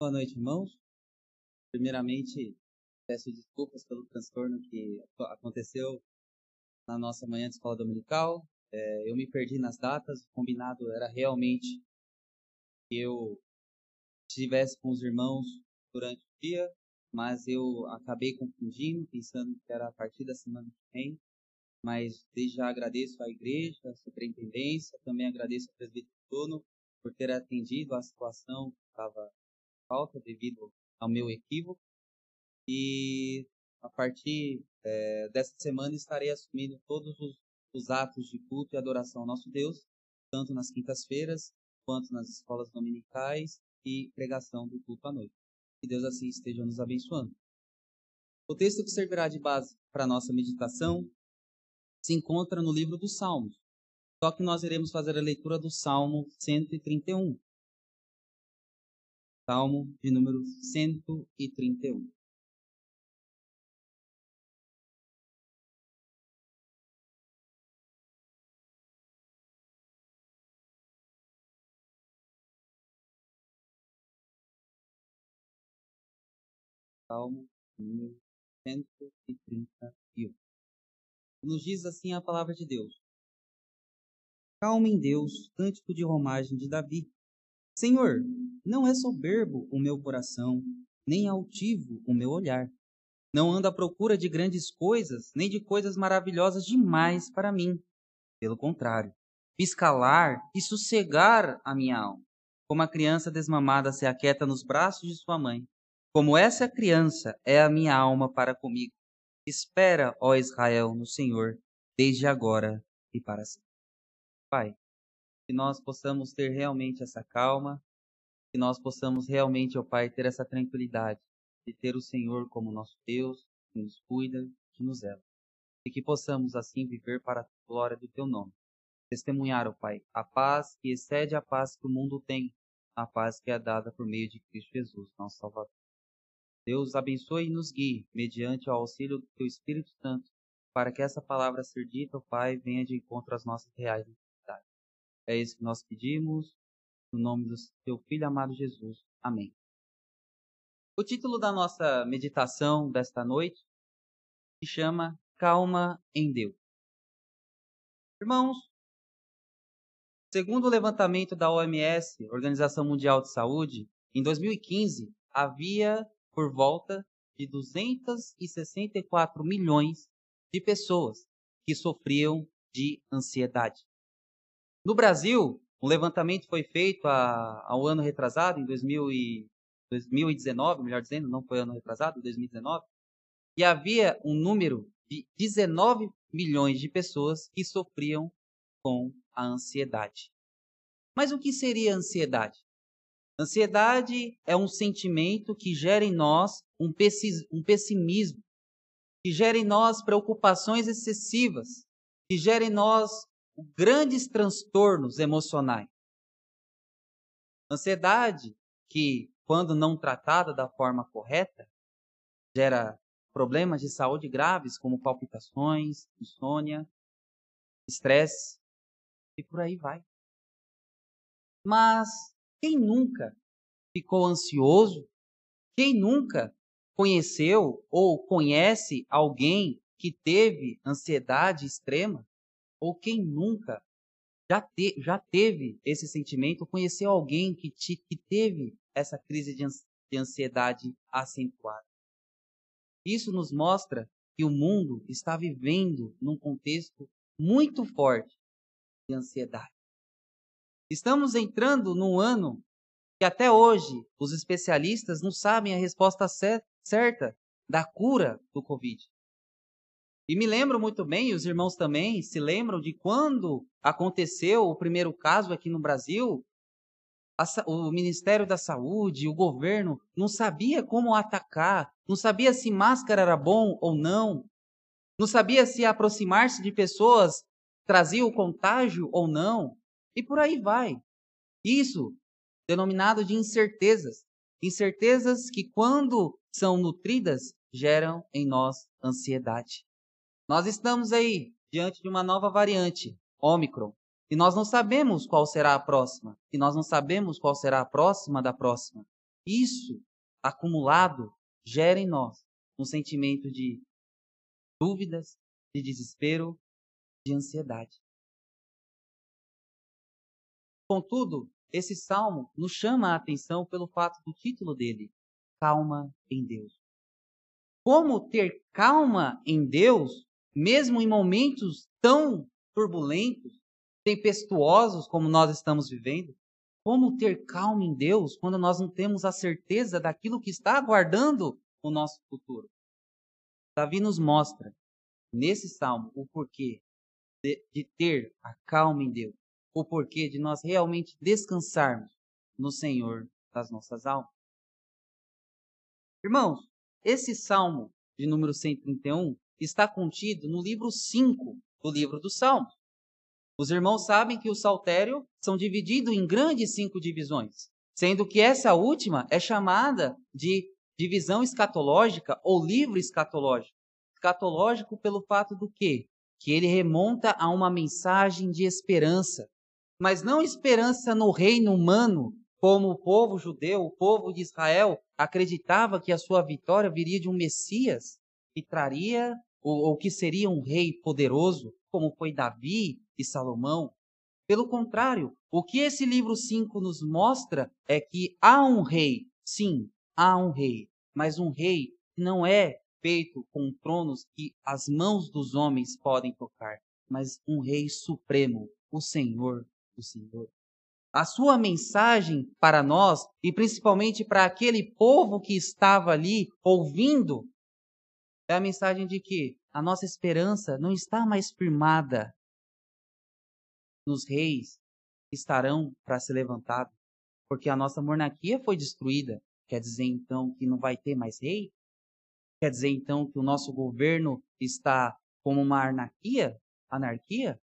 Boa noite, irmãos. Primeiramente, peço desculpas pelo transtorno que aconteceu na nossa manhã de escola dominical. É, eu me perdi nas datas, o combinado era realmente que eu estivesse com os irmãos durante o dia, mas eu acabei confundindo, pensando que era a partir da semana que vem. Mas desde já agradeço à igreja, à superintendência, também agradeço ao presbítero Tono por ter atendido a situação que estava falta devido ao meu equívoco. E a partir é, dessa semana estarei assumindo todos os, os atos de culto e adoração ao nosso Deus, tanto nas quintas-feiras quanto nas escolas dominicais e pregação do culto à noite. Que Deus assim esteja nos abençoando. O texto que servirá de base para a nossa meditação se encontra no livro dos Salmos. Só que nós iremos fazer a leitura do Salmo 131. Salmo de número 131. Salmo número 131. Nos diz assim a palavra de Deus. Calma em Deus, cântico de romagem de Davi. Senhor, não é soberbo o meu coração, nem altivo o meu olhar. Não ando à procura de grandes coisas, nem de coisas maravilhosas demais para mim. Pelo contrário, fiz calar e sossegar a minha alma, como a criança desmamada se aquieta nos braços de sua mãe. Como essa criança é a minha alma para comigo. Espera, ó Israel, no Senhor, desde agora e para sempre. Pai, que nós possamos ter realmente essa calma, que nós possamos realmente, ó Pai, ter essa tranquilidade de ter o Senhor como nosso Deus, que nos cuida, que nos ama. E que possamos assim viver para a glória do Teu nome. Testemunhar, ó Pai, a paz que excede a paz que o mundo tem, a paz que é dada por meio de Cristo Jesus, nosso Salvador. Deus abençoe e nos guie, mediante o auxílio do Teu Espírito Santo, para que essa palavra ser dita, ó Pai, venha de encontro às nossas reais necessidades. É isso que nós pedimos, no nome do Teu Filho amado Jesus. Amém. O título da nossa meditação desta noite se chama Calma em Deus. Irmãos, segundo o levantamento da OMS, Organização Mundial de Saúde, em 2015 havia por volta de 264 milhões de pessoas que sofriam de ansiedade. No Brasil, um levantamento foi feito há, um ano retrasado, em 2000 e, 2019, melhor dizendo, não foi ano retrasado, 2019, e havia um número de 19 milhões de pessoas que sofriam com a ansiedade. Mas o que seria ansiedade? Ansiedade é um sentimento que gera em nós um pessimismo, que gera em nós preocupações excessivas, que gera em nós grandes transtornos emocionais. Ansiedade que, quando não tratada da forma correta, gera problemas de saúde graves como palpitações, insônia, estresse e por aí vai. Mas quem nunca ficou ansioso? Quem nunca conheceu ou conhece alguém que teve ansiedade extrema? Ou quem nunca já, te, já teve esse sentimento, conheceu alguém que, te, que teve essa crise de, de ansiedade acentuada? Isso nos mostra que o mundo está vivendo num contexto muito forte de ansiedade. Estamos entrando num ano que até hoje os especialistas não sabem a resposta certa da cura do Covid. E me lembro muito bem, os irmãos também se lembram de quando aconteceu o primeiro caso aqui no Brasil, a, o Ministério da Saúde, o governo, não sabia como atacar, não sabia se máscara era bom ou não, não sabia se aproximar-se de pessoas trazia o contágio ou não. E por aí vai. Isso denominado de incertezas. Incertezas que, quando são nutridas, geram em nós ansiedade. Nós estamos aí diante de uma nova variante, Omicron, e nós não sabemos qual será a próxima, e nós não sabemos qual será a próxima da próxima. isso acumulado gera em nós um sentimento de dúvidas, de desespero, de ansiedade. Contudo, esse salmo nos chama a atenção pelo fato do título dele, Calma em Deus. Como ter calma em Deus, mesmo em momentos tão turbulentos, tempestuosos como nós estamos vivendo? Como ter calma em Deus quando nós não temos a certeza daquilo que está aguardando o nosso futuro? Davi nos mostra, nesse salmo, o porquê de, de ter a calma em Deus, o porquê de nós realmente descansarmos no Senhor das nossas almas. Irmãos, esse salmo de número 131 está contido no livro 5 do livro dos Salmos. Os irmãos sabem que o saltério são divididos em grandes cinco divisões, sendo que essa última é chamada de divisão escatológica ou livro escatológico. Escatológico pelo fato do quê? Que ele remonta a uma mensagem de esperança, mas não esperança no reino humano, como o povo judeu, o povo de Israel, acreditava que a sua vitória viria de um Messias que traria ou, ou que seria um rei poderoso, como foi Davi e Salomão. Pelo contrário, o que esse livro 5 nos mostra é que há um rei, sim, há um rei, mas um rei não é feito com tronos que as mãos dos homens podem tocar, mas um rei supremo, o Senhor do Senhor. A sua mensagem para nós, e principalmente para aquele povo que estava ali ouvindo, é a mensagem de que a nossa esperança não está mais firmada nos reis que estarão para ser levantados, porque a nossa monarquia foi destruída. Quer dizer então que não vai ter mais rei? Quer dizer então que o nosso governo está como uma anarquia? Anarquia?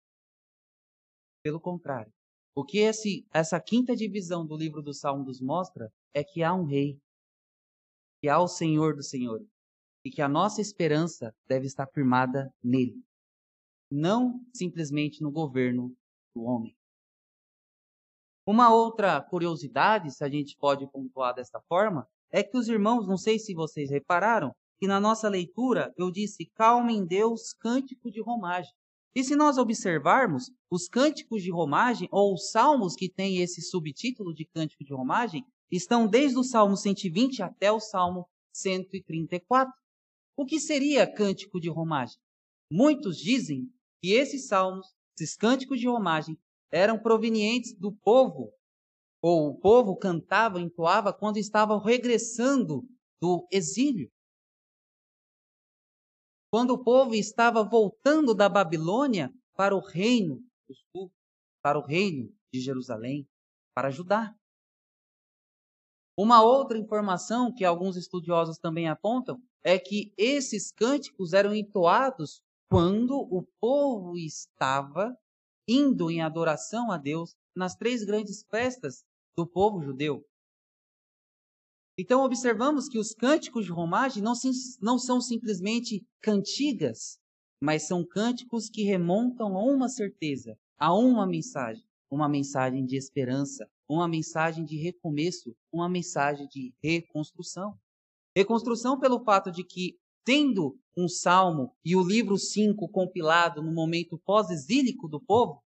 Pelo contrário. O que esse, essa quinta divisão do livro do Salmo nos mostra é que há um rei, que há o Senhor dos Senhores, e que a nossa esperança deve estar firmada nele, não simplesmente no governo do homem. Uma outra curiosidade, se a gente pode pontuar desta forma, é que os irmãos, não sei se vocês repararam, que na nossa leitura eu disse calma em Deus, cântico de romagem. E se nós observarmos, os cânticos de romagem, ou os salmos que têm esse subtítulo de cântico de romagem, estão desde o Salmo 120 até o Salmo 134. O que seria cântico de romagem? Muitos dizem que esses salmos, esses cânticos de romagem, eram provenientes do povo, ou o povo cantava, entoava quando estava regressando do exílio. Quando o povo estava voltando da Babilônia para o reino do sul, para o reino de Jerusalém, para Judá. Uma outra informação que alguns estudiosos também apontam é que esses cânticos eram entoados quando o povo estava indo em adoração a Deus nas três grandes festas do povo judeu. Então, observamos que os cânticos de romagem não, não são simplesmente cantigas, mas são cânticos que remontam a uma certeza, a uma mensagem, uma mensagem de esperança, uma mensagem de recomeço, uma mensagem de reconstrução. Reconstrução pelo fato de que, tendo um salmo e o livro 5 compilado no momento pós-exílico do povo,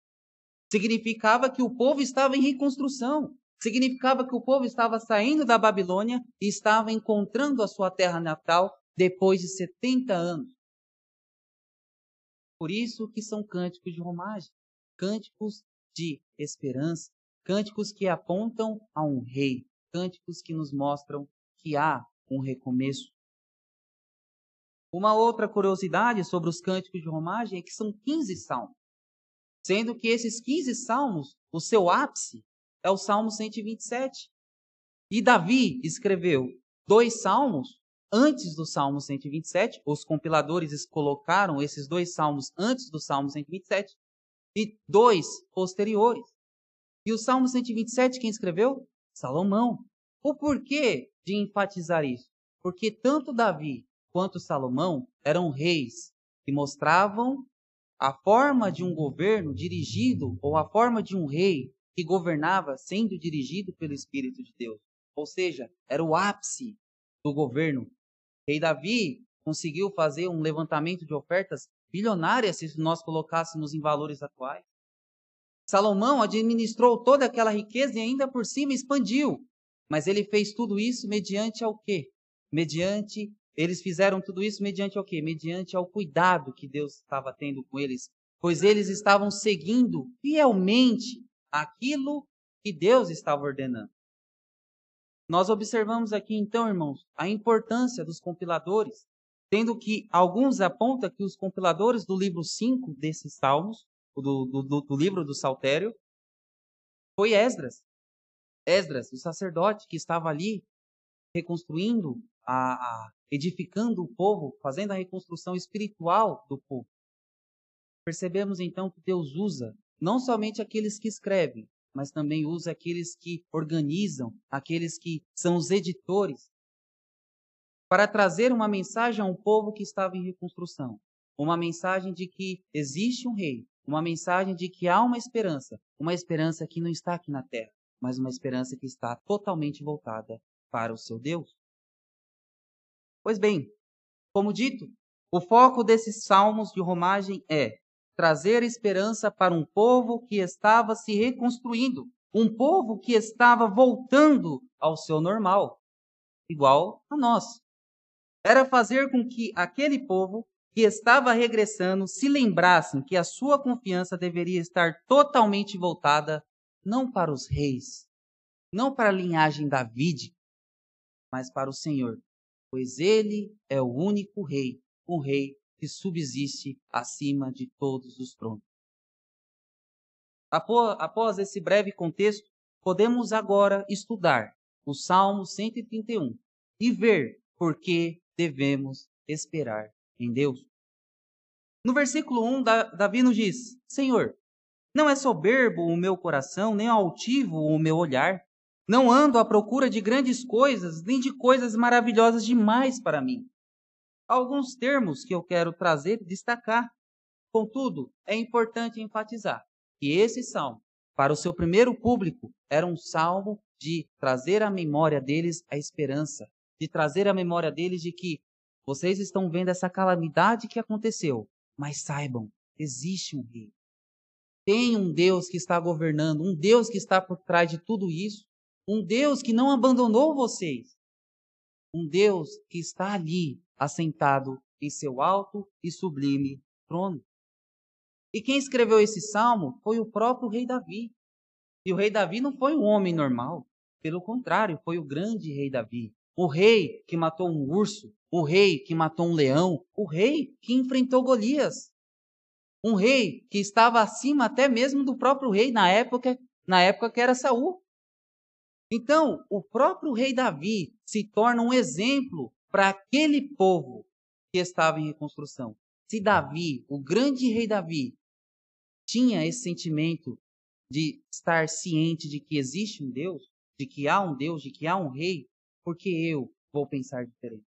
significava que o povo estava em reconstrução. Significava que o povo estava saindo da Babilônia e estava encontrando a sua terra natal depois de 70 anos. Por isso que são cânticos de romagem, cânticos de esperança, cânticos que apontam a um rei, cânticos que nos mostram que há um recomeço. Uma outra curiosidade sobre os cânticos de romagem é que são 15 salmos, sendo que esses 15 salmos, o seu ápice é o Salmo 127. E Davi escreveu dois salmos antes do Salmo 127, os compiladores colocaram esses dois salmos antes do Salmo 127 e dois posteriores. E o Salmo 127 quem escreveu? Salomão. O porquê de enfatizar isso? Porque tanto Davi quanto Salomão eram reis que mostravam a forma de um governo dirigido ou a forma de um rei que governava sendo dirigido pelo Espírito de Deus. ou seja, era o ápice do governo. Rei Davi conseguiu fazer um levantamento de ofertas bilionárias se nós colocássemos em valores atuais. Salomão administrou toda aquela riqueza e ainda por cima expandiu. Mas ele fez tudo isso mediante ao quê? Mediante, eles fizeram tudo isso mediante ao quê? Mediante ao cuidado que Deus estava tendo com eles, pois eles estavam seguindo fielmente aquilo que Deus estava ordenando. Nós observamos aqui então, irmãos, a importância dos compiladores, tendo que alguns apontam que os compiladores do livro 5 desses salmos do, do, do livro do Saltério, foi Esdras. Esdras, o sacerdote que estava ali reconstruindo, a, a, edificando o povo, fazendo a reconstrução espiritual do povo. Percebemos então que Deus usa não somente aqueles que escrevem, mas também usa aqueles que organizam, aqueles que são os editores, para trazer uma mensagem a um povo que estava em reconstrução. Uma mensagem de que existe um rei, uma mensagem de que há uma esperança, uma esperança que não está aqui na terra, mas uma esperança que está totalmente voltada para o seu Deus. Pois bem, como dito, o foco desses salmos de romagem é trazer esperança para um povo que estava se reconstruindo, um povo que estava voltando ao seu normal, igual a nós. Era fazer com que aquele povo que estava regressando se lembrassem que a sua confiança deveria estar totalmente voltada não para os reis, não para a linhagem davídica, mas para o Senhor, pois ele é o único rei, o rei que subsiste acima de todos os tronos. Após esse breve contexto, podemos agora estudar o Salmo 131 e ver por que devemos esperar em Deus. No versículo 1, Davi nos diz: Senhor, não é soberbo o meu coração, nem altivo o meu olhar. Não ando à procura de grandes coisas, nem de coisas maravilhosas demais para mim. Há alguns termos que eu quero trazer e destacar. Contudo, é importante enfatizar que esse salmo, para o seu primeiro público, era um salmo de trazer à memória deles a esperança, de trazer à memória deles de que vocês estão vendo essa calamidade que aconteceu, mas saibam, existe um rei. Tem um Deus que está governando, um Deus que está por trás de tudo isso, um Deus que não abandonou vocês, um Deus que está ali, assentado em seu alto e sublime trono. E quem escreveu esse salmo foi o próprio rei Davi. E o rei Davi não foi um homem normal, pelo contrário, foi o grande rei Davi, o rei que matou um urso, o rei que matou um leão, o rei que enfrentou Golias. Um rei que estava acima até mesmo do próprio rei na época, na época que era Saul. Então, o próprio rei Davi se torna um exemplo para aquele povo que estava em reconstrução. Se Davi, o grande rei Davi, tinha esse sentimento de estar ciente de que existe um Deus, de que há um Deus, de que há um rei, porque eu vou pensar diferente.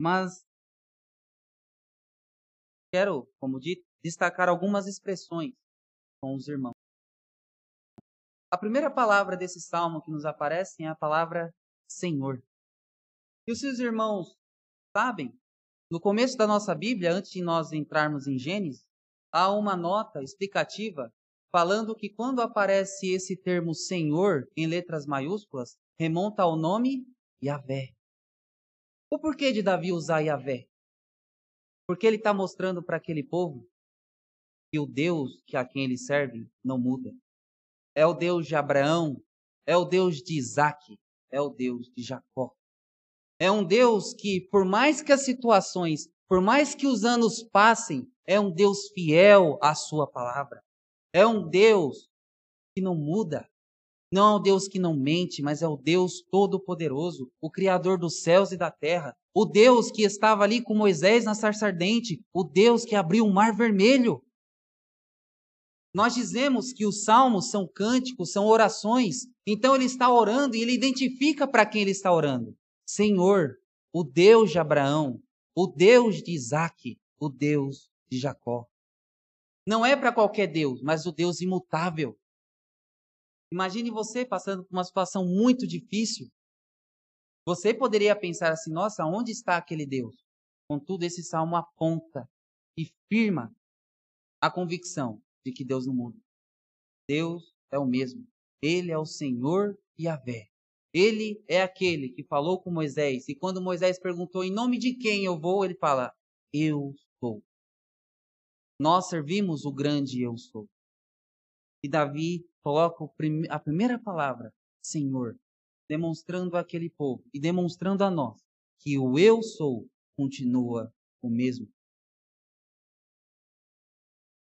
Mas quero, como dito, destacar algumas expressões com os irmãos. A primeira palavra desse salmo que nos aparece é a palavra Senhor. E os seus irmãos sabem, no começo da nossa Bíblia, antes de nós entrarmos em Gênesis, há uma nota explicativa falando que quando aparece esse termo Senhor em letras maiúsculas, remonta ao nome Yahvé. O porquê de Davi usar Yahvé? Porque ele está mostrando para aquele povo que o Deus que a quem ele serve não muda. É o Deus de Abraão, é o Deus de Isaac, é o Deus de Jacó. É um Deus que, por mais que as situações, por mais que os anos passem, é um Deus fiel à sua palavra. É um Deus que não muda. Não um Deus que não mente, mas é o Deus Todo-Poderoso, o Criador dos céus e da terra. O Deus que estava ali com Moisés na sarça ardente. O Deus que abriu o mar vermelho. Nós dizemos que os salmos são cânticos, são orações. Então ele está orando e ele identifica para quem ele está orando. Senhor, o Deus de Abraão, o Deus de Isaac, o Deus de Jacó. Não é para qualquer Deus, mas o Deus imutável. Imagine você passando por uma situação muito difícil. Você poderia pensar assim: nossa, onde está aquele Deus? Contudo, esse salmo aponta e firma a convicção de que Deus não muda. Deus é o mesmo. Ele é o Senhor e a Vé. Ele é aquele que falou com Moisés. E quando Moisés perguntou em nome de quem eu vou, ele fala: Eu sou. Nós servimos o grande Eu sou. E Davi coloca a primeira palavra, Senhor, demonstrando àquele povo e demonstrando a nós que o Eu sou continua o mesmo.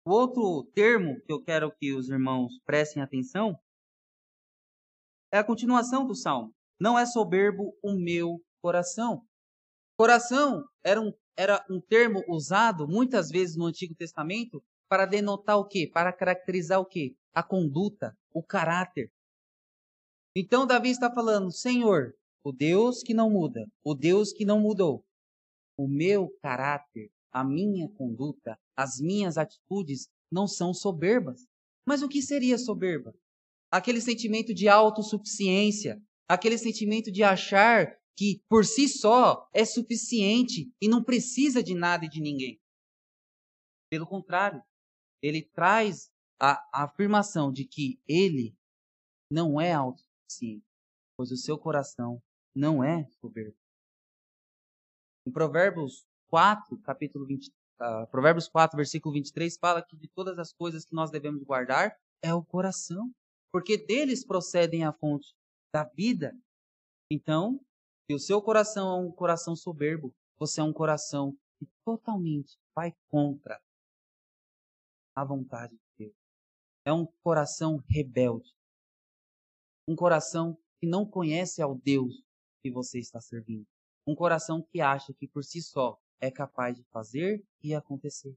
O outro termo que eu quero que os irmãos prestem atenção é a continuação do salmo. Não é soberbo o meu coração. Coração era um, era um termo usado muitas vezes no Antigo Testamento para denotar o quê? Para caracterizar o quê? A conduta, o caráter. Então Davi está falando: Senhor, o Deus que não muda, o Deus que não mudou, o meu caráter, a minha conduta, as minhas atitudes não são soberbas. Mas o que seria soberba? Aquele sentimento de autossuficiência, aquele sentimento de achar que por si só é suficiente e não precisa de nada e de ninguém. Pelo contrário, ele traz a, a afirmação de que ele não é autossuficiente, pois o seu coração não é soberbo. Em Provérbios 4, capítulo 20, uh, ah, Provérbios 4, versículo 23, fala que de todas as coisas que nós devemos guardar é o coração, porque deles procedem a fonte da vida. Então, se o seu coração é um coração soberbo, você é um coração que totalmente vai contra a vontade de. É um coração rebelde. Um coração que não conhece ao Deus que você está servindo. Um coração que acha que por si só é capaz de fazer e acontecer.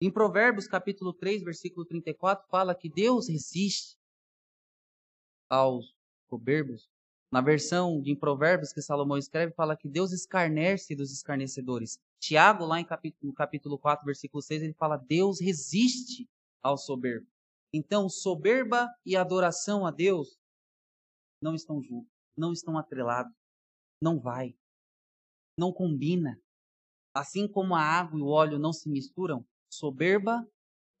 Em Provérbios capítulo 3, versículo 34, fala que Deus resiste aos soberbos. Na versão de Provérbios que Salomão escreve, fala que Deus escarnece dos escarnecedores. Tiago, lá em capítulo, capítulo 4, versículo 6, ele fala: Deus resiste ao soberbo. Então, soberba e adoração a Deus não estão juntos não estão atrelados. Não vai. Não combina. Assim como a água e o óleo não se misturam, soberba,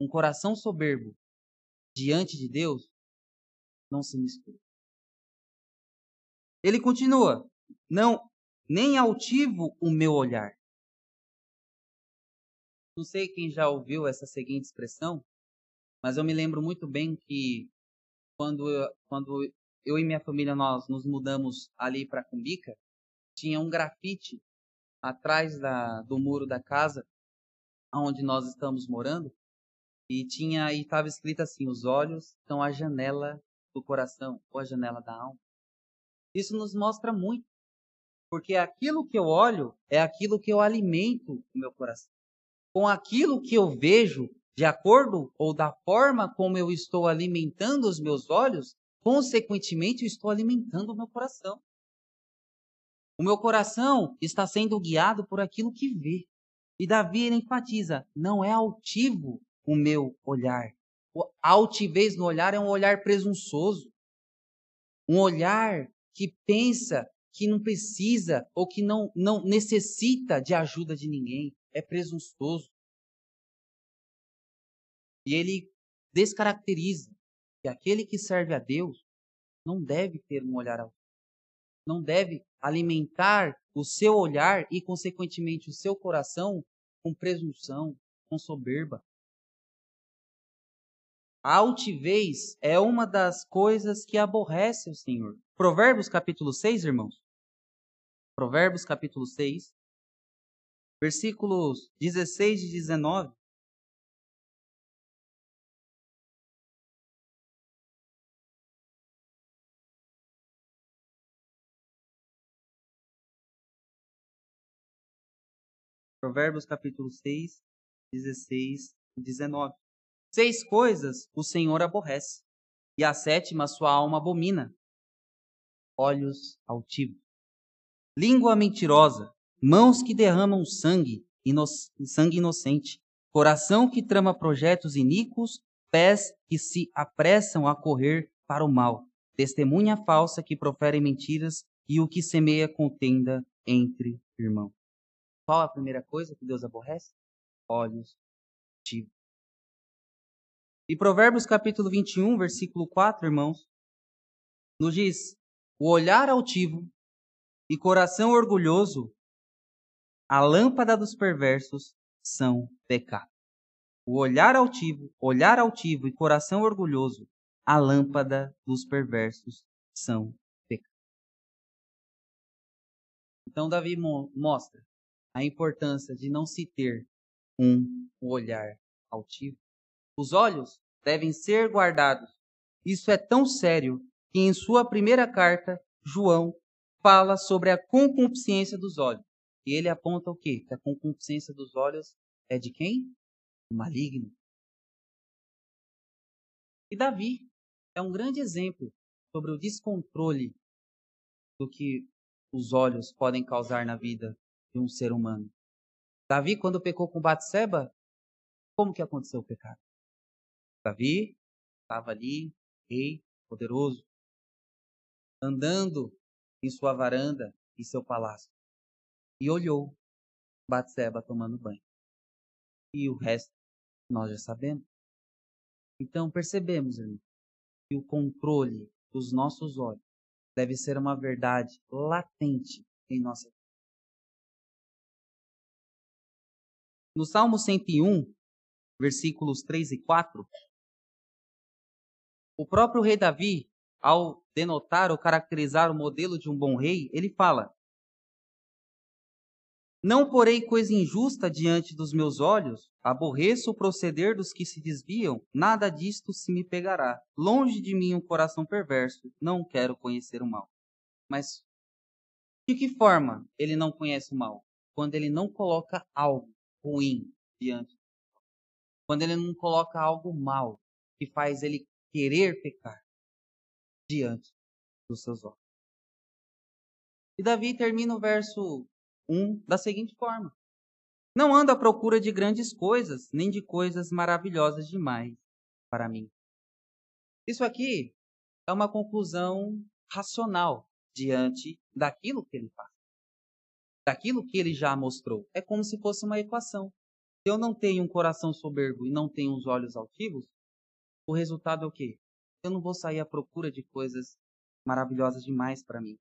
um coração soberbo diante de Deus não se mistura. Ele continua: Não, nem altivo o meu olhar. Não sei quem já ouviu essa seguinte expressão, mas eu me lembro muito bem que quando eu, quando eu e minha família nós nos mudamos ali para Cumbica, tinha um grafite atrás da, do muro da casa onde nós estamos morando e tinha e estava escrito assim: os olhos são a janela do coração ou a janela da alma. Isso nos mostra muito, porque aquilo que eu olho é aquilo que eu alimento no meu coração. Com aquilo que eu vejo, de acordo ou da forma como eu estou alimentando os meus olhos, Consequentemente, eu estou alimentando o meu coração. O meu coração está sendo guiado por aquilo que vê. E Davi enfatiza: não é altivo o meu olhar. A altivez no olhar é um olhar presunçoso. Um olhar que pensa que não precisa ou que não, não necessita de ajuda de ninguém. É presunçoso. E ele descaracteriza que aquele que serve a Deus não deve ter um olhar alto. Não deve alimentar o seu olhar e, consequentemente, o seu coração com presunção, com soberba. A altivez é uma das coisas que aborrece o Senhor. Provérbios capítulo 6, irmãos. Provérbios capítulo 6, versículos 16 e 19. Provérbios capítulo 6, 16 e 19. Seis coisas o Senhor aborrece, e a sétima sua alma abomina: olhos altivos, língua mentirosa, mãos que derramam sangue, ino sangue inocente, coração que trama projetos iníquos, pés que se apressam a correr para o mal, testemunha falsa que profere mentiras e o que semeia contenda entre irmãos. Qual a primeira coisa que Deus aborrece? Olhos altivos. E Provérbios capítulo 21, versículo 4, irmãos, nos diz: o olhar altivo e coração orgulhoso, a lâmpada dos perversos são pecado. O olhar altivo, olhar altivo e coração orgulhoso, a lâmpada dos perversos são pecado. Então Davi mostra a importância de não se ter um olhar altivo. Os olhos devem ser guardados. Isso é tão sério que em sua primeira carta, João fala sobre a concupiscência dos olhos. E ele aponta o quê? Que a concupiscência dos olhos é de quem? Maligno. E Davi é um grande exemplo sobre o descontrole do que os olhos podem causar na vida de um ser humano. Davi, quando pecou com Batseba, como que aconteceu o pecado? Davi estava ali, rei, poderoso, andando em sua varanda e seu palácio. E olhou Batseba tomando banho. E o resto nós já sabemos. Então percebemos, irmão, que o controle dos nossos olhos deve ser uma verdade latente em nossa vida. No Salmo 101, versículos 3 e 4, o próprio rei Davi ao denotar ou caracterizar o modelo de um bom rei, ele fala: Não porei coisa injusta diante dos meus olhos, aborreço o proceder dos que se desviam, nada disto se me pegará. Longe de mim um coração perverso, não quero conhecer o mal. Mas de que forma ele não conhece o mal? Quando ele não coloca algo ruim diante. Quando ele não coloca algo mal que faz ele querer pecar diante dos seus olhos. E Davi termina o verso 1 da seguinte forma: Não ando à procura de grandes coisas, nem de coisas maravilhosas demais para mim. Isso aqui é uma conclusão racional diante daquilo que ele faz, daquilo que ele já mostrou. É como se fosse uma equação. Se eu não tenho um coração soberbo e não tenho os olhos altivos, o resultado é o quê? eu não vou sair à procura de coisas maravilhosas demais para mim.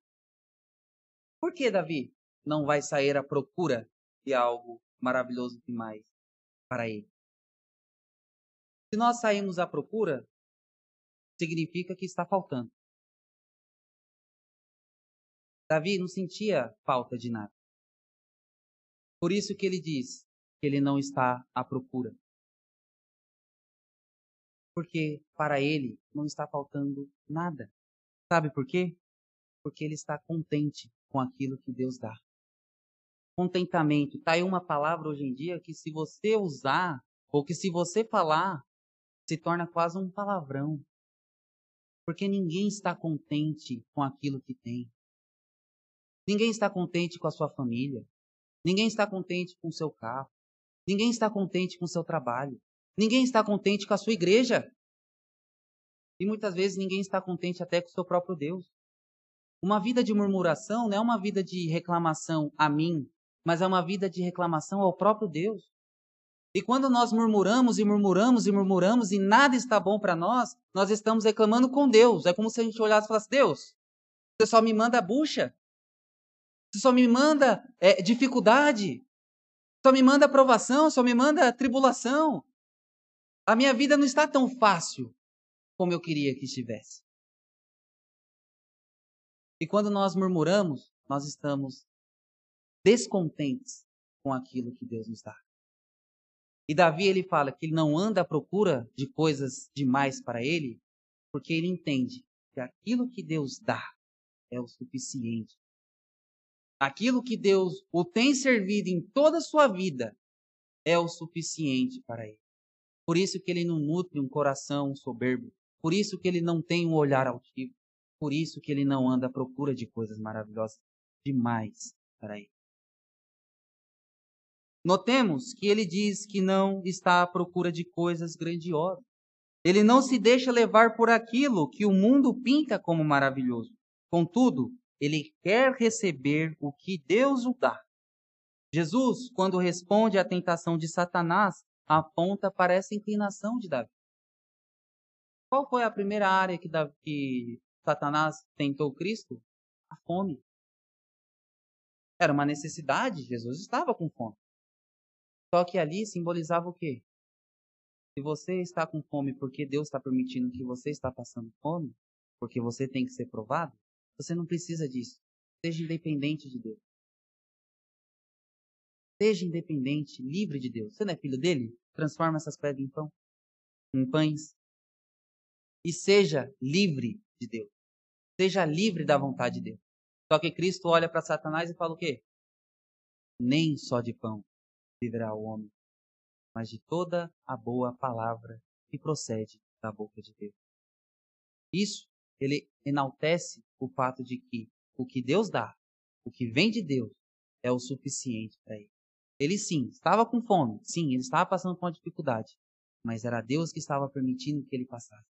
Por que Davi não vai sair à procura de algo maravilhoso demais para ele? Se nós saímos à procura, significa que está faltando. Davi não sentia falta de nada. Por isso que ele diz que ele não está à procura porque para ele não está faltando nada. Sabe por quê? Porque ele está contente com aquilo que Deus dá. Contentamento. Está aí uma palavra hoje em dia que, se você usar, ou que se você falar, se torna quase um palavrão. Porque ninguém está contente com aquilo que tem. Ninguém está contente com a sua família. Ninguém está contente com o seu carro. Ninguém está contente com o seu trabalho. Ninguém está contente com a sua igreja. E muitas vezes ninguém está contente até com o seu próprio Deus. Uma vida de murmuração não é uma vida de reclamação a mim, mas é uma vida de reclamação ao próprio Deus. E quando nós murmuramos e murmuramos e murmuramos e nada está bom para nós, nós estamos reclamando com Deus. É como se a gente olhasse e falasse: Deus, você só me manda bucha. Você só me manda é, dificuldade. Só me manda aprovação, só me manda tribulação. A minha vida não está tão fácil como eu queria que estivesse. E quando nós murmuramos, nós estamos descontentes com aquilo que Deus nos dá. E Davi ele fala que ele não anda à procura de coisas demais para ele, porque ele entende que aquilo que Deus dá é o suficiente. Aquilo que Deus o tem servido em toda a sua vida é o suficiente para ele. Por isso que ele não nutre um coração soberbo. Por isso que ele não tem um olhar altivo. Por isso que ele não anda à procura de coisas maravilhosas demais para ele. Notemos que ele diz que não está à procura de coisas grandiosas. Ele não se deixa levar por aquilo que o mundo pinta como maravilhoso. Contudo, ele quer receber o que Deus o dá. Jesus, quando responde à tentação de Satanás, aponta para essa inclinação de Davi. Qual foi a primeira área que, Davi, que Satanás tentou Cristo? A fome. Era uma necessidade, Jesus estava com fome. Só que ali simbolizava o quê? Se você está com fome porque Deus está permitindo que você está passando fome, porque você tem que ser provado, você não precisa disso. Seja independente de Deus. Seja independente, livre de Deus. Você não é filho dele? Transforma essas pedras em pão, em pães. E seja livre de Deus. Seja livre da vontade de Deus. Só que Cristo olha para Satanás e fala o quê? Nem só de pão viverá o homem, mas de toda a boa palavra que procede da boca de Deus. Isso, ele enaltece o fato de que o que Deus dá, o que vem de Deus, é o suficiente para ele. Ele sim, estava com fome, sim, ele estava passando por uma dificuldade, mas era Deus que estava permitindo que ele passasse.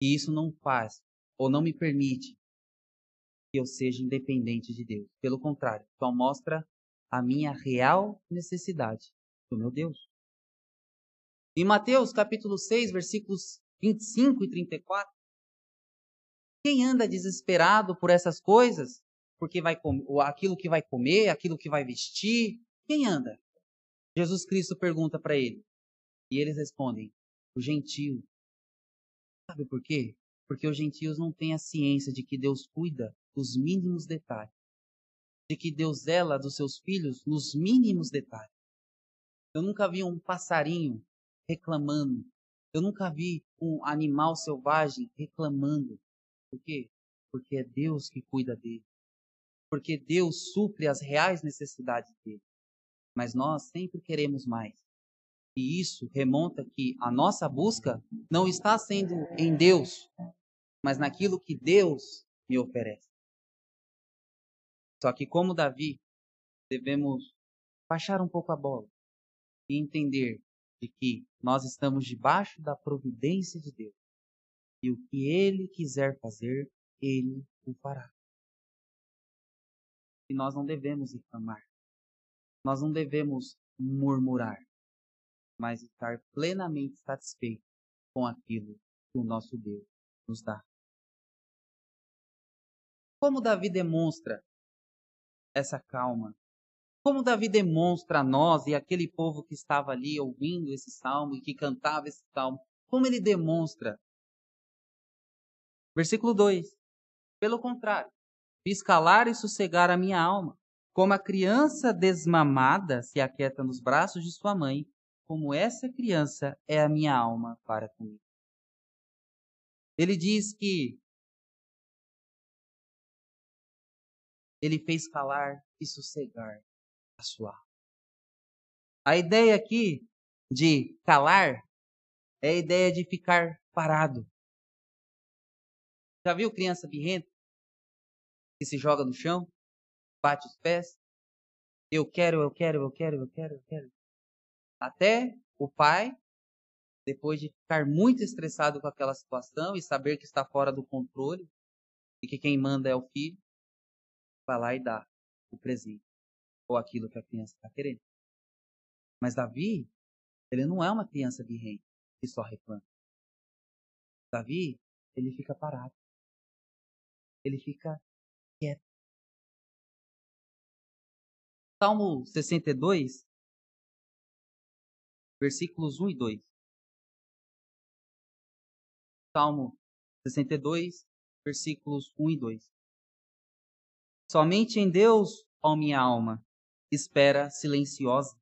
E isso não faz, ou não me permite, que eu seja independente de Deus. Pelo contrário, só mostra a minha real necessidade do meu Deus. Em Mateus capítulo 6, versículos 25 e 34, quem anda desesperado por essas coisas, porque vai aquilo que vai comer, aquilo que vai vestir, quem anda? Jesus Cristo pergunta para ele. E eles respondem: o gentio. Sabe por quê? Porque os gentios não têm a ciência de que Deus cuida dos mínimos detalhes. De que Deus zela dos seus filhos nos mínimos detalhes. Eu nunca vi um passarinho reclamando. Eu nunca vi um animal selvagem reclamando. Por quê? Porque é Deus que cuida dele. Porque Deus supre as reais necessidades dele. Mas nós sempre queremos mais. E isso remonta que a nossa busca não está sendo em Deus, mas naquilo que Deus me oferece. Só que, como Davi, devemos baixar um pouco a bola e entender de que nós estamos debaixo da providência de Deus. E o que Ele quiser fazer, Ele o fará. E nós não devemos reclamar. Nós não devemos murmurar, mas estar plenamente satisfeitos com aquilo que o nosso Deus nos dá. Como Davi demonstra essa calma? Como Davi demonstra a nós e aquele povo que estava ali ouvindo esse salmo e que cantava esse salmo, como ele demonstra? Versículo 2: Pelo contrário, fiz calar e sossegar a minha alma, como a criança desmamada se aquieta nos braços de sua mãe, como essa criança é a minha alma para comigo. Ele diz que ele fez calar e sossegar a sua alma. A ideia aqui de calar é a ideia de ficar parado. Já viu criança birrenta que se joga no chão, bate os pés? Eu quero, eu quero, eu quero, eu quero, eu quero. Até o pai, depois de ficar muito estressado com aquela situação e saber que está fora do controle e que quem manda é o filho, vai lá e dá o presente ou aquilo que a criança está querendo. Mas Davi, ele não é uma criança birrenta que só reclama. Davi, ele fica parado. Ele fica quieto. Salmo 62, versículos 1 e 2. Salmo 62, versículos 1 e 2. Somente em Deus, ó minha alma, espera silenciosa.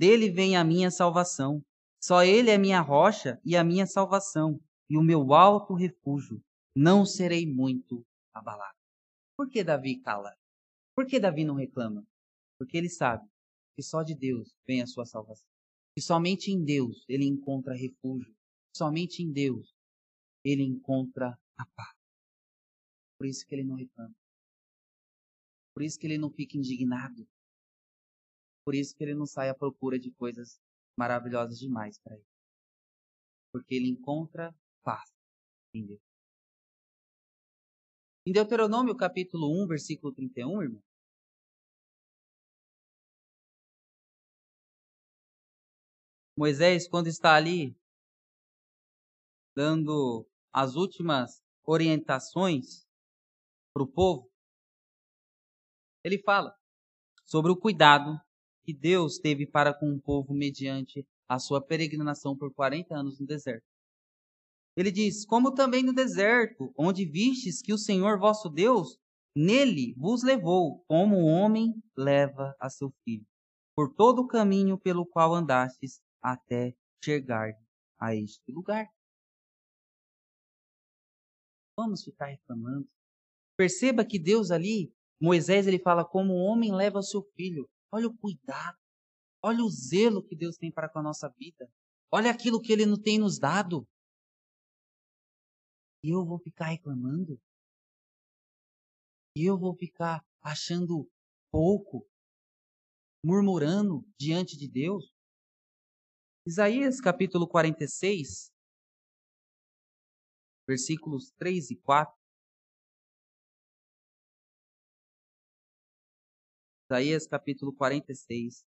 Dele vem a minha salvação. Só Ele é minha rocha e a minha salvação, e o meu alto refúgio. Não serei muito abalado. Por que Davi cala? Por que Davi não reclama? Porque ele sabe que só de Deus vem a sua salvação. Que somente em Deus ele encontra refúgio. Somente em Deus ele encontra a paz. Por isso que ele não reclama. Por isso que ele não fica indignado. Por isso que ele não sai à procura de coisas maravilhosas demais para ele. porque ele encontra paz em. Em Deuteronômio capítulo 1, versículo 31, irmão, Moisés, quando está ali dando as últimas orientações para o povo, ele fala sobre o cuidado que Deus teve para com o povo mediante a sua peregrinação por 40 anos no deserto. Ele diz: Como também no deserto, onde vistes que o Senhor vosso Deus nele vos levou, como o homem leva a seu filho, por todo o caminho pelo qual andastes, até chegar a este lugar. Vamos ficar reclamando. Perceba que Deus ali, Moisés, ele fala como o homem leva o seu filho. Olha o cuidado, olha o zelo que Deus tem para com a nossa vida. Olha aquilo que ele não tem nos dado. E eu vou ficar reclamando? E eu vou ficar achando pouco, murmurando diante de Deus? Isaías capítulo 46, versículos 3 e 4. Isaías capítulo 46,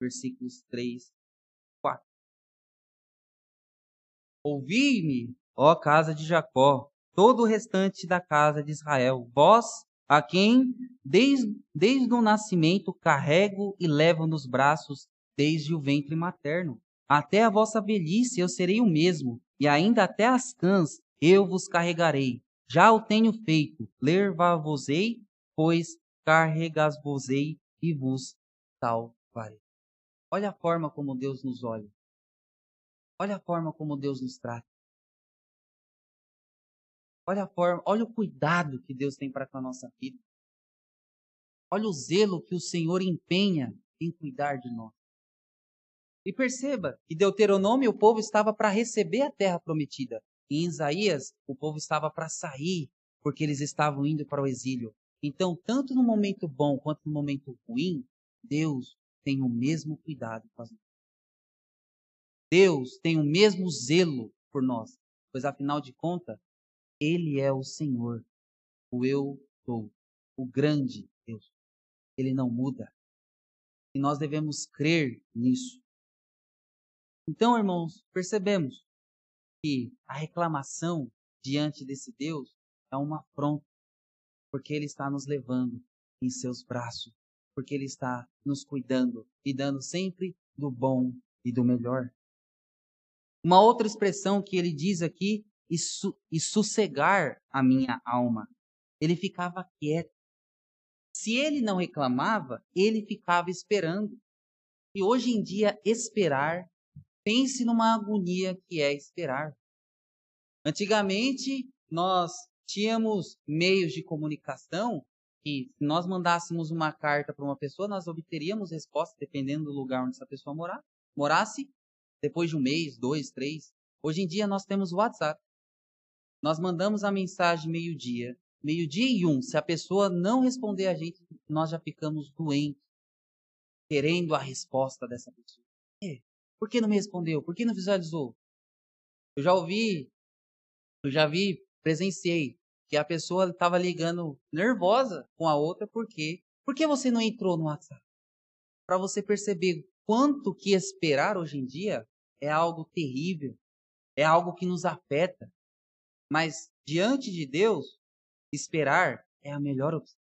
versículos 3 e 4. Ouvi-me, ó casa de Jacó, todo o restante da casa de Israel, vós a quem desde, desde o nascimento carrego e levo nos braços desde o ventre materno. Até a vossa velhice eu serei o mesmo, e ainda até as cãs eu vos carregarei. Já o tenho feito, levar-vos-ei, pois carregas-vos-ei e vos salvarei. Olha a forma como Deus nos olha. Olha a forma como Deus nos trata. Olha a forma, olha o cuidado que Deus tem para com a nossa vida. Olha o zelo que o Senhor empenha em cuidar de nós. E perceba que Deuteronômio o povo estava para receber a terra prometida. E em Isaías o povo estava para sair, porque eles estavam indo para o exílio. Então, tanto no momento bom quanto no momento ruim, Deus tem o mesmo cuidado com as Deus tem o mesmo zelo por nós, pois afinal de contas, Ele é o Senhor, o eu sou, o grande Deus. Ele não muda. E nós devemos crer nisso. Então, irmãos, percebemos que a reclamação diante desse Deus é uma afronta, porque Ele está nos levando em seus braços, porque Ele está nos cuidando e dando sempre do bom e do melhor. Uma outra expressão que ele diz aqui, e, su e sossegar a minha alma. Ele ficava quieto. Se ele não reclamava, ele ficava esperando. E hoje em dia, esperar Pense numa agonia que é esperar. Antigamente, nós tínhamos meios de comunicação que, se nós mandássemos uma carta para uma pessoa, nós obteríamos resposta dependendo do lugar onde essa pessoa morar, morasse, depois de um mês, dois, três. Hoje em dia, nós temos o WhatsApp. Nós mandamos a mensagem meio-dia, meio-dia e um. Se a pessoa não responder a gente, nós já ficamos doentes, querendo a resposta dessa pessoa. Por que não me respondeu? Por que não visualizou? Eu já ouvi, eu já vi, presenciei que a pessoa estava ligando nervosa com a outra porque por que você não entrou no WhatsApp? Para você perceber quanto que esperar hoje em dia é algo terrível, é algo que nos afeta. Mas diante de Deus, esperar é a melhor opção.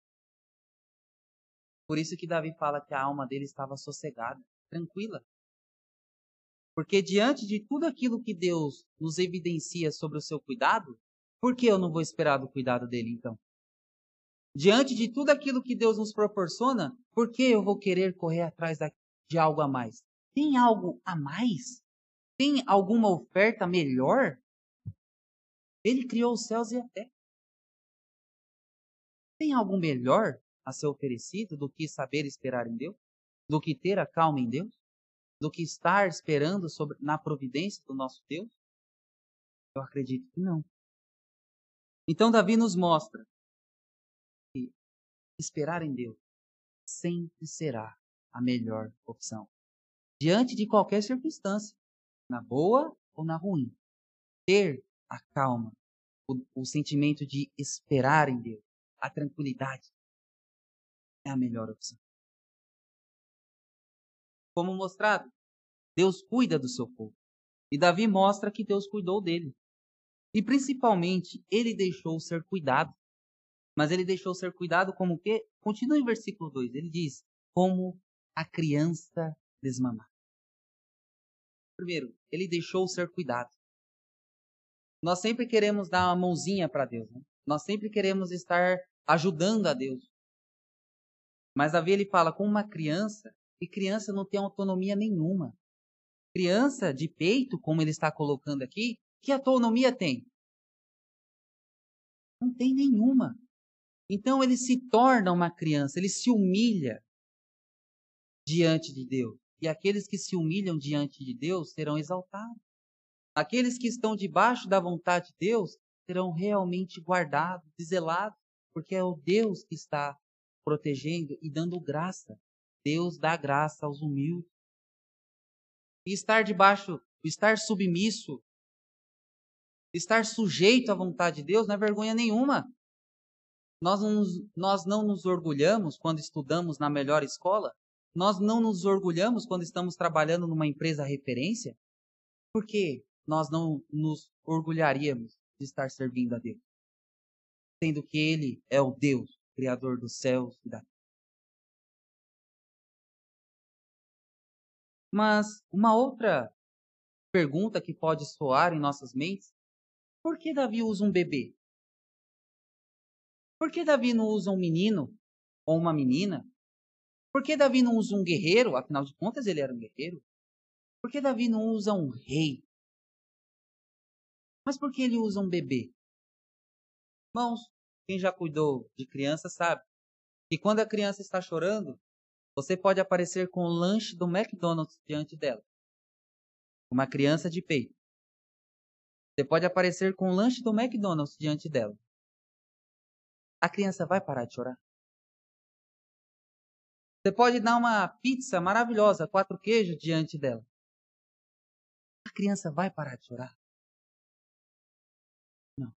Por isso que Davi fala que a alma dele estava sossegada, tranquila. Porque diante de tudo aquilo que Deus nos evidencia sobre o seu cuidado, por que eu não vou esperar do cuidado dele então? Diante de tudo aquilo que Deus nos proporciona, por que eu vou querer correr atrás de algo a mais? Tem algo a mais? Tem alguma oferta melhor? Ele criou os céus e a terra. Tem algo melhor a ser oferecido do que saber esperar em Deus? Do que ter a calma em Deus? do que estar esperando sobre, na providência do nosso Deus? Eu acredito que não. Então, Davi nos mostra que esperar em Deus sempre será a melhor opção. Diante de qualquer circunstância, na boa ou na ruim, ter a calma, o, o sentimento de esperar em Deus, a tranquilidade, é a melhor opção. Como mostrado, Deus cuida do seu povo. E Davi mostra que Deus cuidou dele. E principalmente, ele deixou ser cuidado. Mas ele deixou ser cuidado como o quê? Continua em versículo 2. Ele diz: como a criança desmamar. Primeiro, ele deixou ser cuidado. Nós sempre queremos dar uma mãozinha para Deus. Né? Nós sempre queremos estar ajudando a Deus. Mas Davi ele fala com uma criança, e criança não tem autonomia nenhuma. Criança de peito, como ele está colocando aqui, que autonomia tem? Não tem nenhuma. Então ele se torna uma criança, ele se humilha diante de Deus. E aqueles que se humilham diante de Deus serão exaltados. Aqueles que estão debaixo da vontade de Deus serão realmente guardados zelados, porque é o Deus que está protegendo e dando graça. Deus dá graça aos humildes. E estar debaixo, estar submisso, estar sujeito à vontade de Deus não é vergonha nenhuma. Nós não, nos, nós não nos orgulhamos quando estudamos na melhor escola? Nós não nos orgulhamos quando estamos trabalhando numa empresa referência? Por que nós não nos orgulharíamos de estar servindo a Deus? Sendo que Ele é o Deus, Criador dos céus e da terra. Mas uma outra pergunta que pode soar em nossas mentes: por que Davi usa um bebê? Por que Davi não usa um menino ou uma menina? Por que Davi não usa um guerreiro? Afinal de contas, ele era um guerreiro. Por que Davi não usa um rei? Mas por que ele usa um bebê? Irmãos, quem já cuidou de criança sabe que quando a criança está chorando, você pode aparecer com o lanche do McDonald's diante dela. Uma criança de peito. Você pode aparecer com o lanche do McDonald's diante dela. A criança vai parar de chorar? Você pode dar uma pizza maravilhosa, quatro queijos diante dela. A criança vai parar de chorar? Não.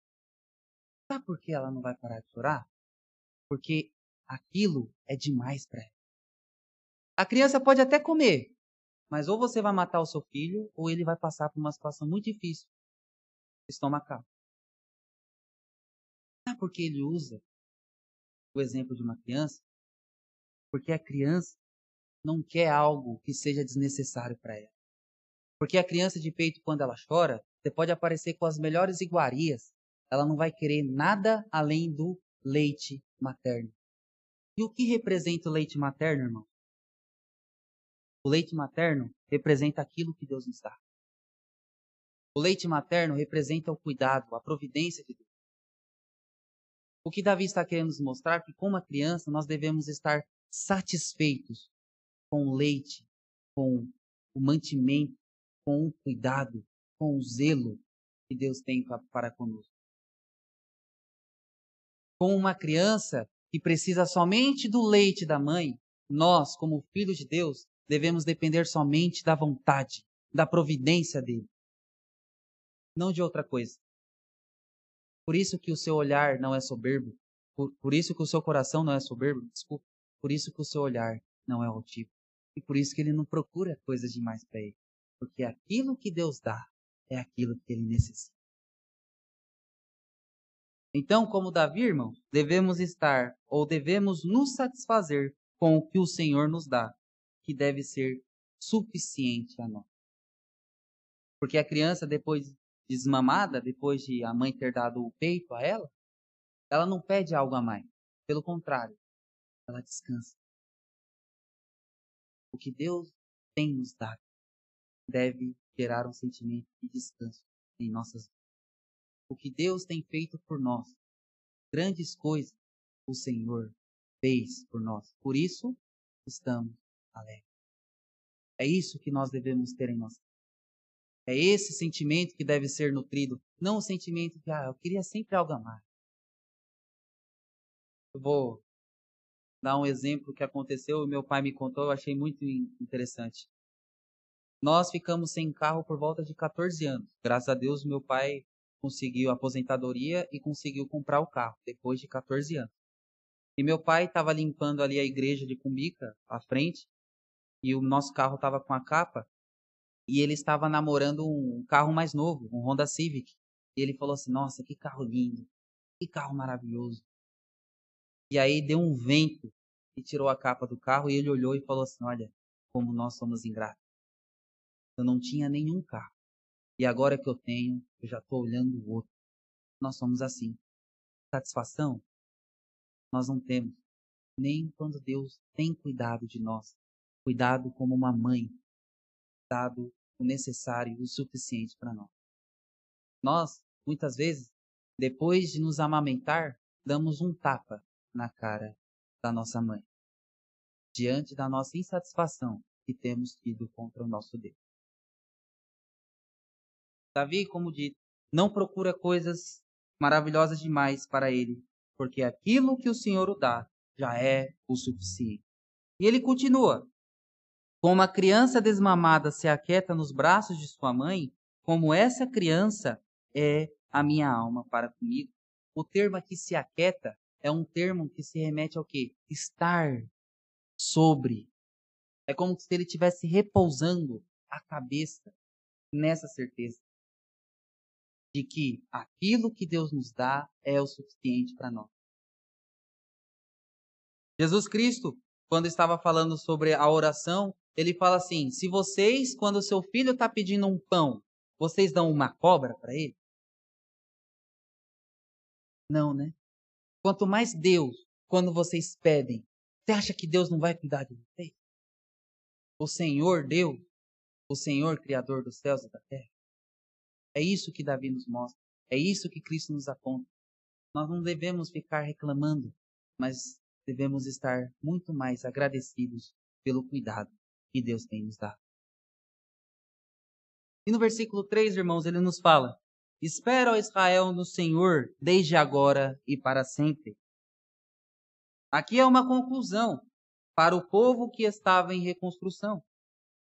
Sabe por que ela não vai parar de chorar? Porque aquilo é demais para ela. A criança pode até comer, mas ou você vai matar o seu filho, ou ele vai passar por uma situação muito difícil estomacal. Sabe por que ele usa o exemplo de uma criança? Porque a criança não quer algo que seja desnecessário para ela. Porque a criança de peito, quando ela chora, você pode aparecer com as melhores iguarias. Ela não vai querer nada além do leite materno. E o que representa o leite materno, irmão? O leite materno representa aquilo que Deus nos dá. O leite materno representa o cuidado, a providência de Deus. O que Davi está querendo nos mostrar é que, como a criança, nós devemos estar satisfeitos com o leite, com o mantimento, com o cuidado, com o zelo que Deus tem para conosco. Com uma criança que precisa somente do leite da mãe, nós, como filhos de Deus, devemos depender somente da vontade, da providência dele, não de outra coisa. Por isso que o seu olhar não é soberbo, por, por isso que o seu coração não é soberbo, desculpa. Por isso que o seu olhar não é altivo. E por isso que ele não procura coisas demais para ele. Porque aquilo que Deus dá é aquilo que ele necessita. Então, como Davi, irmão, devemos estar ou devemos nos satisfazer com o que o Senhor nos dá, que deve ser suficiente a nós. Porque a criança, depois desmamada, depois de a mãe ter dado o peito a ela, ela não pede algo a mais. Pelo contrário, ela descansa. O que Deus tem nos dado deve gerar um sentimento de descanso em nossas vidas. O que Deus tem feito por nós, grandes coisas o Senhor fez por nós. Por isso, estamos alegres. É isso que nós devemos ter em nossa é esse sentimento que deve ser nutrido, não o sentimento que, ah, eu queria sempre algo a mais. Eu vou dar um exemplo que aconteceu e meu pai me contou, eu achei muito interessante. Nós ficamos sem carro por volta de 14 anos. Graças a Deus, meu pai conseguiu aposentadoria e conseguiu comprar o carro depois de 14 anos. E meu pai estava limpando ali a igreja de Cumbica, à frente, e o nosso carro estava com a capa, e ele estava namorando um carro mais novo, um Honda Civic. E ele falou assim: Nossa, que carro lindo, que carro maravilhoso. E aí deu um vento e tirou a capa do carro, e ele olhou e falou assim: Olha, como nós somos ingratos. Eu não tinha nenhum carro. E agora que eu tenho, eu já estou olhando o outro. Nós somos assim. Satisfação? Nós não temos. Nem quando Deus tem cuidado de nós. Cuidado como uma mãe. Dado o necessário e o suficiente para nós. Nós, muitas vezes, depois de nos amamentar, damos um tapa na cara da nossa mãe. Diante da nossa insatisfação que temos tido contra o nosso Deus. Davi, como dito, não procura coisas maravilhosas demais para ele, porque aquilo que o Senhor o dá já é o suficiente. E ele continua: Como a criança desmamada se aquieta nos braços de sua mãe, como essa criança é a minha alma para comigo. O termo aqui se aquieta é um termo que se remete ao quê? Estar sobre. É como se ele estivesse repousando a cabeça nessa certeza de que aquilo que Deus nos dá é o suficiente para nós. Jesus Cristo, quando estava falando sobre a oração, ele fala assim: se vocês, quando seu filho está pedindo um pão, vocês dão uma cobra para ele? Não, né? Quanto mais Deus, quando vocês pedem, você acha que Deus não vai cuidar de vocês? O Senhor Deus, o Senhor Criador dos céus e da terra, é isso que Davi nos mostra. É isso que Cristo nos aponta. Nós não devemos ficar reclamando, mas devemos estar muito mais agradecidos pelo cuidado que Deus tem nos dado. E no versículo 3, irmãos, ele nos fala: Espera, ó Israel, no Senhor, desde agora e para sempre. Aqui é uma conclusão para o povo que estava em reconstrução.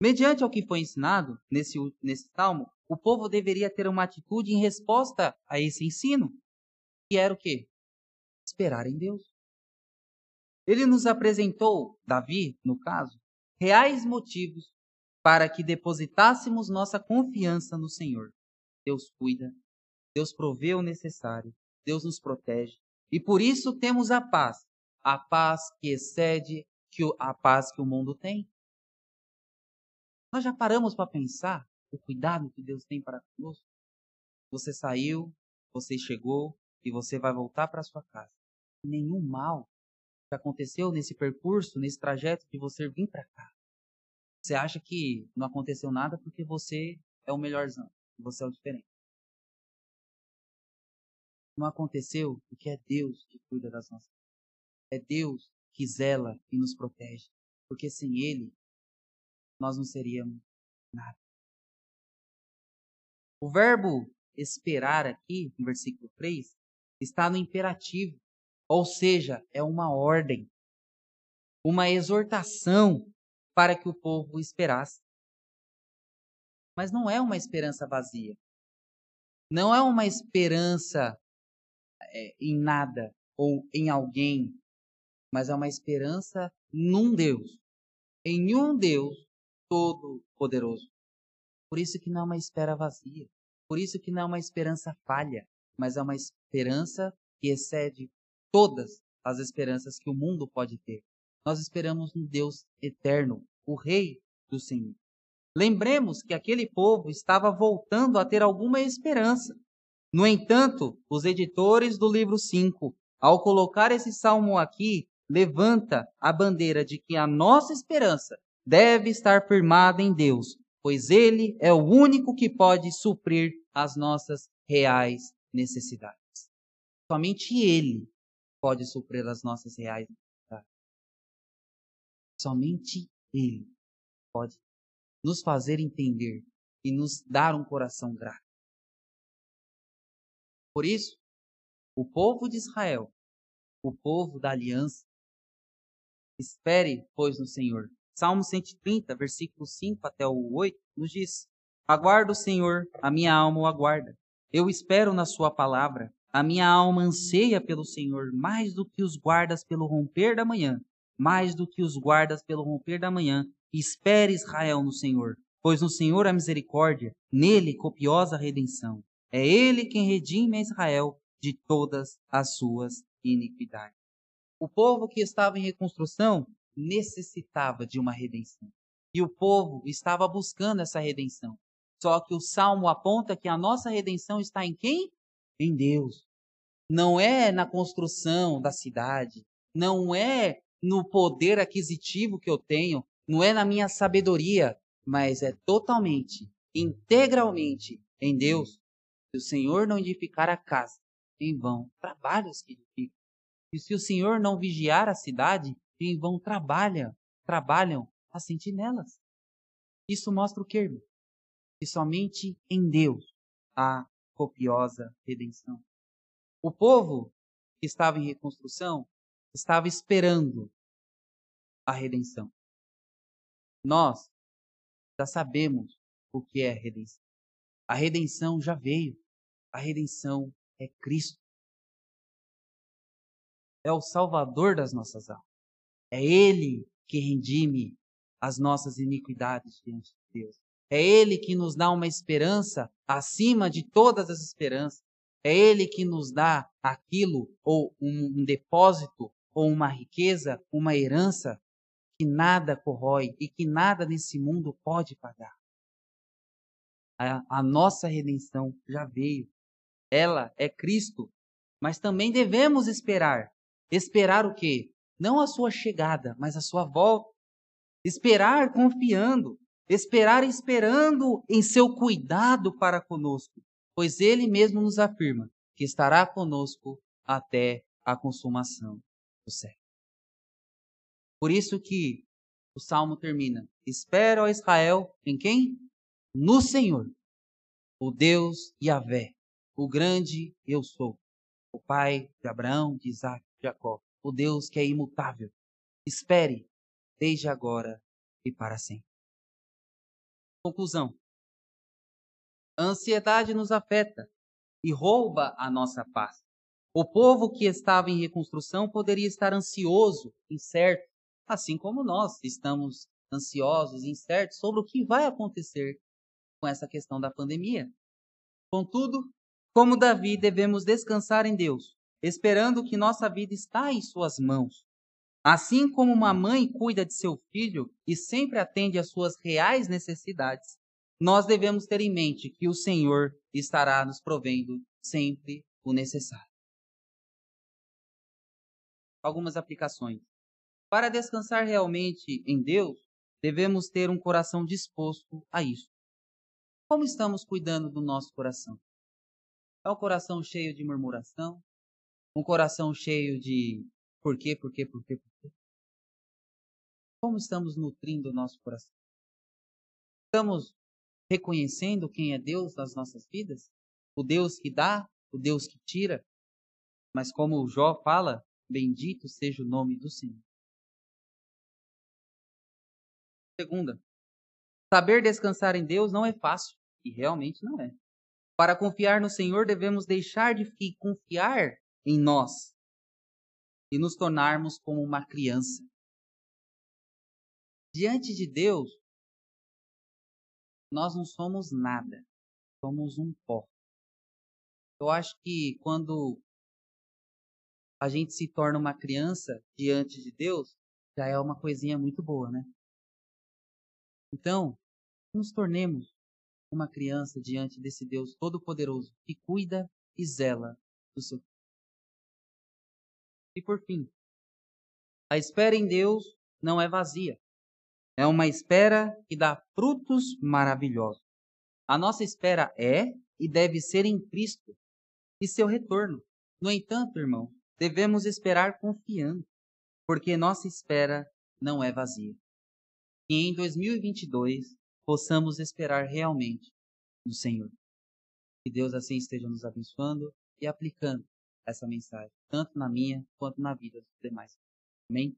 Mediante ao que foi ensinado nesse, nesse salmo, o povo deveria ter uma atitude em resposta a esse ensino, que era o quê? Esperar em Deus. Ele nos apresentou, Davi, no caso, reais motivos para que depositássemos nossa confiança no Senhor. Deus cuida, Deus provê o necessário, Deus nos protege, e por isso temos a paz, a paz que excede a paz que o mundo tem. Nós já paramos para pensar o cuidado que Deus tem para conosco. Você saiu, você chegou e você vai voltar para sua casa. Nenhum mal que aconteceu nesse percurso, nesse trajeto de você vir para cá. Você acha que não aconteceu nada porque você é o melhorzão, você é o diferente. Não aconteceu porque é Deus que cuida das nossas vidas. É Deus que zela e nos protege. Porque sem Ele, nós não seríamos nada. O verbo esperar aqui, no versículo 3, está no imperativo, ou seja, é uma ordem, uma exortação para que o povo esperasse. Mas não é uma esperança vazia. Não é uma esperança é, em nada ou em alguém, mas é uma esperança num Deus, em um Deus todo-poderoso. Por isso que não é uma espera vazia. Por isso que não é uma esperança falha, mas é uma esperança que excede todas as esperanças que o mundo pode ter. Nós esperamos um Deus eterno, o Rei do Senhor. Lembremos que aquele povo estava voltando a ter alguma esperança. No entanto, os editores do livro 5, ao colocar esse salmo aqui, levanta a bandeira de que a nossa esperança deve estar firmada em Deus, pois Ele é o único que pode suprir as nossas reais necessidades. Somente Ele pode suprir as nossas reais necessidades. Somente Ele pode nos fazer entender e nos dar um coração grato. Por isso, o povo de Israel, o povo da aliança, espere, pois, no Senhor, Salmo 130, versículo 5 até o 8, nos diz: Aguardo o Senhor, a minha alma o aguarda. Eu espero na Sua palavra. A minha alma anseia pelo Senhor mais do que os guardas pelo romper da manhã, mais do que os guardas pelo romper da manhã. Espere Israel no Senhor, pois no Senhor a misericórdia, nele copiosa redenção. É ele quem redime a Israel de todas as suas iniquidades. O povo que estava em reconstrução necessitava de uma redenção. E o povo estava buscando essa redenção. Só que o salmo aponta que a nossa redenção está em quem? Em Deus. Não é na construção da cidade, não é no poder aquisitivo que eu tenho, não é na minha sabedoria, mas é totalmente, integralmente em Deus. Se o Senhor não edificar a casa, em vão trabalhos que edificam. E se o Senhor não vigiar a cidade, em vão trabalha, trabalham as sentinelas. Isso mostra o que, irmão? Que somente em Deus há copiosa redenção. O povo que estava em reconstrução estava esperando a redenção. Nós já sabemos o que é redenção. A redenção já veio. A redenção é Cristo. É o Salvador das nossas almas. É Ele que redime as nossas iniquidades diante de Deus. É Ele que nos dá uma esperança acima de todas as esperanças. É Ele que nos dá aquilo, ou um, depósito, ou uma riqueza, uma herança que nada corrói e que nada nesse mundo pode pagar. A, a nossa redenção já veio. Ela é Cristo. Mas também devemos esperar. Esperar o quê? não a sua chegada, mas a sua volta. Esperar confiando, esperar esperando em seu cuidado para conosco, pois ele mesmo nos afirma que estará conosco até a consumação do século. Por isso que o salmo termina: Espera, ó Israel, em quem? No Senhor, o Deus Yahvé, o grande eu sou, o Pai de Abraão, de Isaac de Jacó o Deus que é imutável. Espere desde agora e para sempre. Conclusão. A ansiedade nos afeta e rouba a nossa paz. O povo que estava em reconstrução poderia estar ansioso, incerto, assim como nós estamos ansiosos, incertos sobre o que vai acontecer com essa questão da pandemia. Contudo, como Davi, devemos descansar em Deus, esperando que nossa vida está em suas mãos. Assim como uma mãe cuida de seu filho e sempre atende às suas reais necessidades, nós devemos ter em mente que o Senhor estará nos provendo sempre o necessário. Algumas aplicações. Para descansar realmente em Deus, devemos ter um coração disposto a isso. Como estamos cuidando do nosso coração? É um coração cheio de murmuração? um coração cheio de por quê, por quê, por quê, por quê? Como estamos nutrindo o nosso coração? Estamos reconhecendo quem é Deus nas nossas vidas? O Deus que dá, o Deus que tira? Mas como o Jó fala, bendito seja o nome do Senhor. Segunda, saber descansar em Deus não é fácil, e realmente não é. Para confiar no Senhor, devemos deixar de confiar em nós e nos tornarmos como uma criança. Diante de Deus, nós não somos nada, somos um pó. Eu acho que quando a gente se torna uma criança diante de Deus, já é uma coisinha muito boa, né? Então, nos tornemos uma criança diante desse Deus Todo-Poderoso que cuida e zela do seu e por fim, a espera em Deus não é vazia. É uma espera que dá frutos maravilhosos. A nossa espera é e deve ser em Cristo e seu retorno. No entanto, irmão, devemos esperar confiando, porque nossa espera não é vazia. E em 2022 possamos esperar realmente no Senhor. Que Deus assim esteja nos abençoando e aplicando essa mensagem, tanto na minha quanto na vida dos demais. Amém?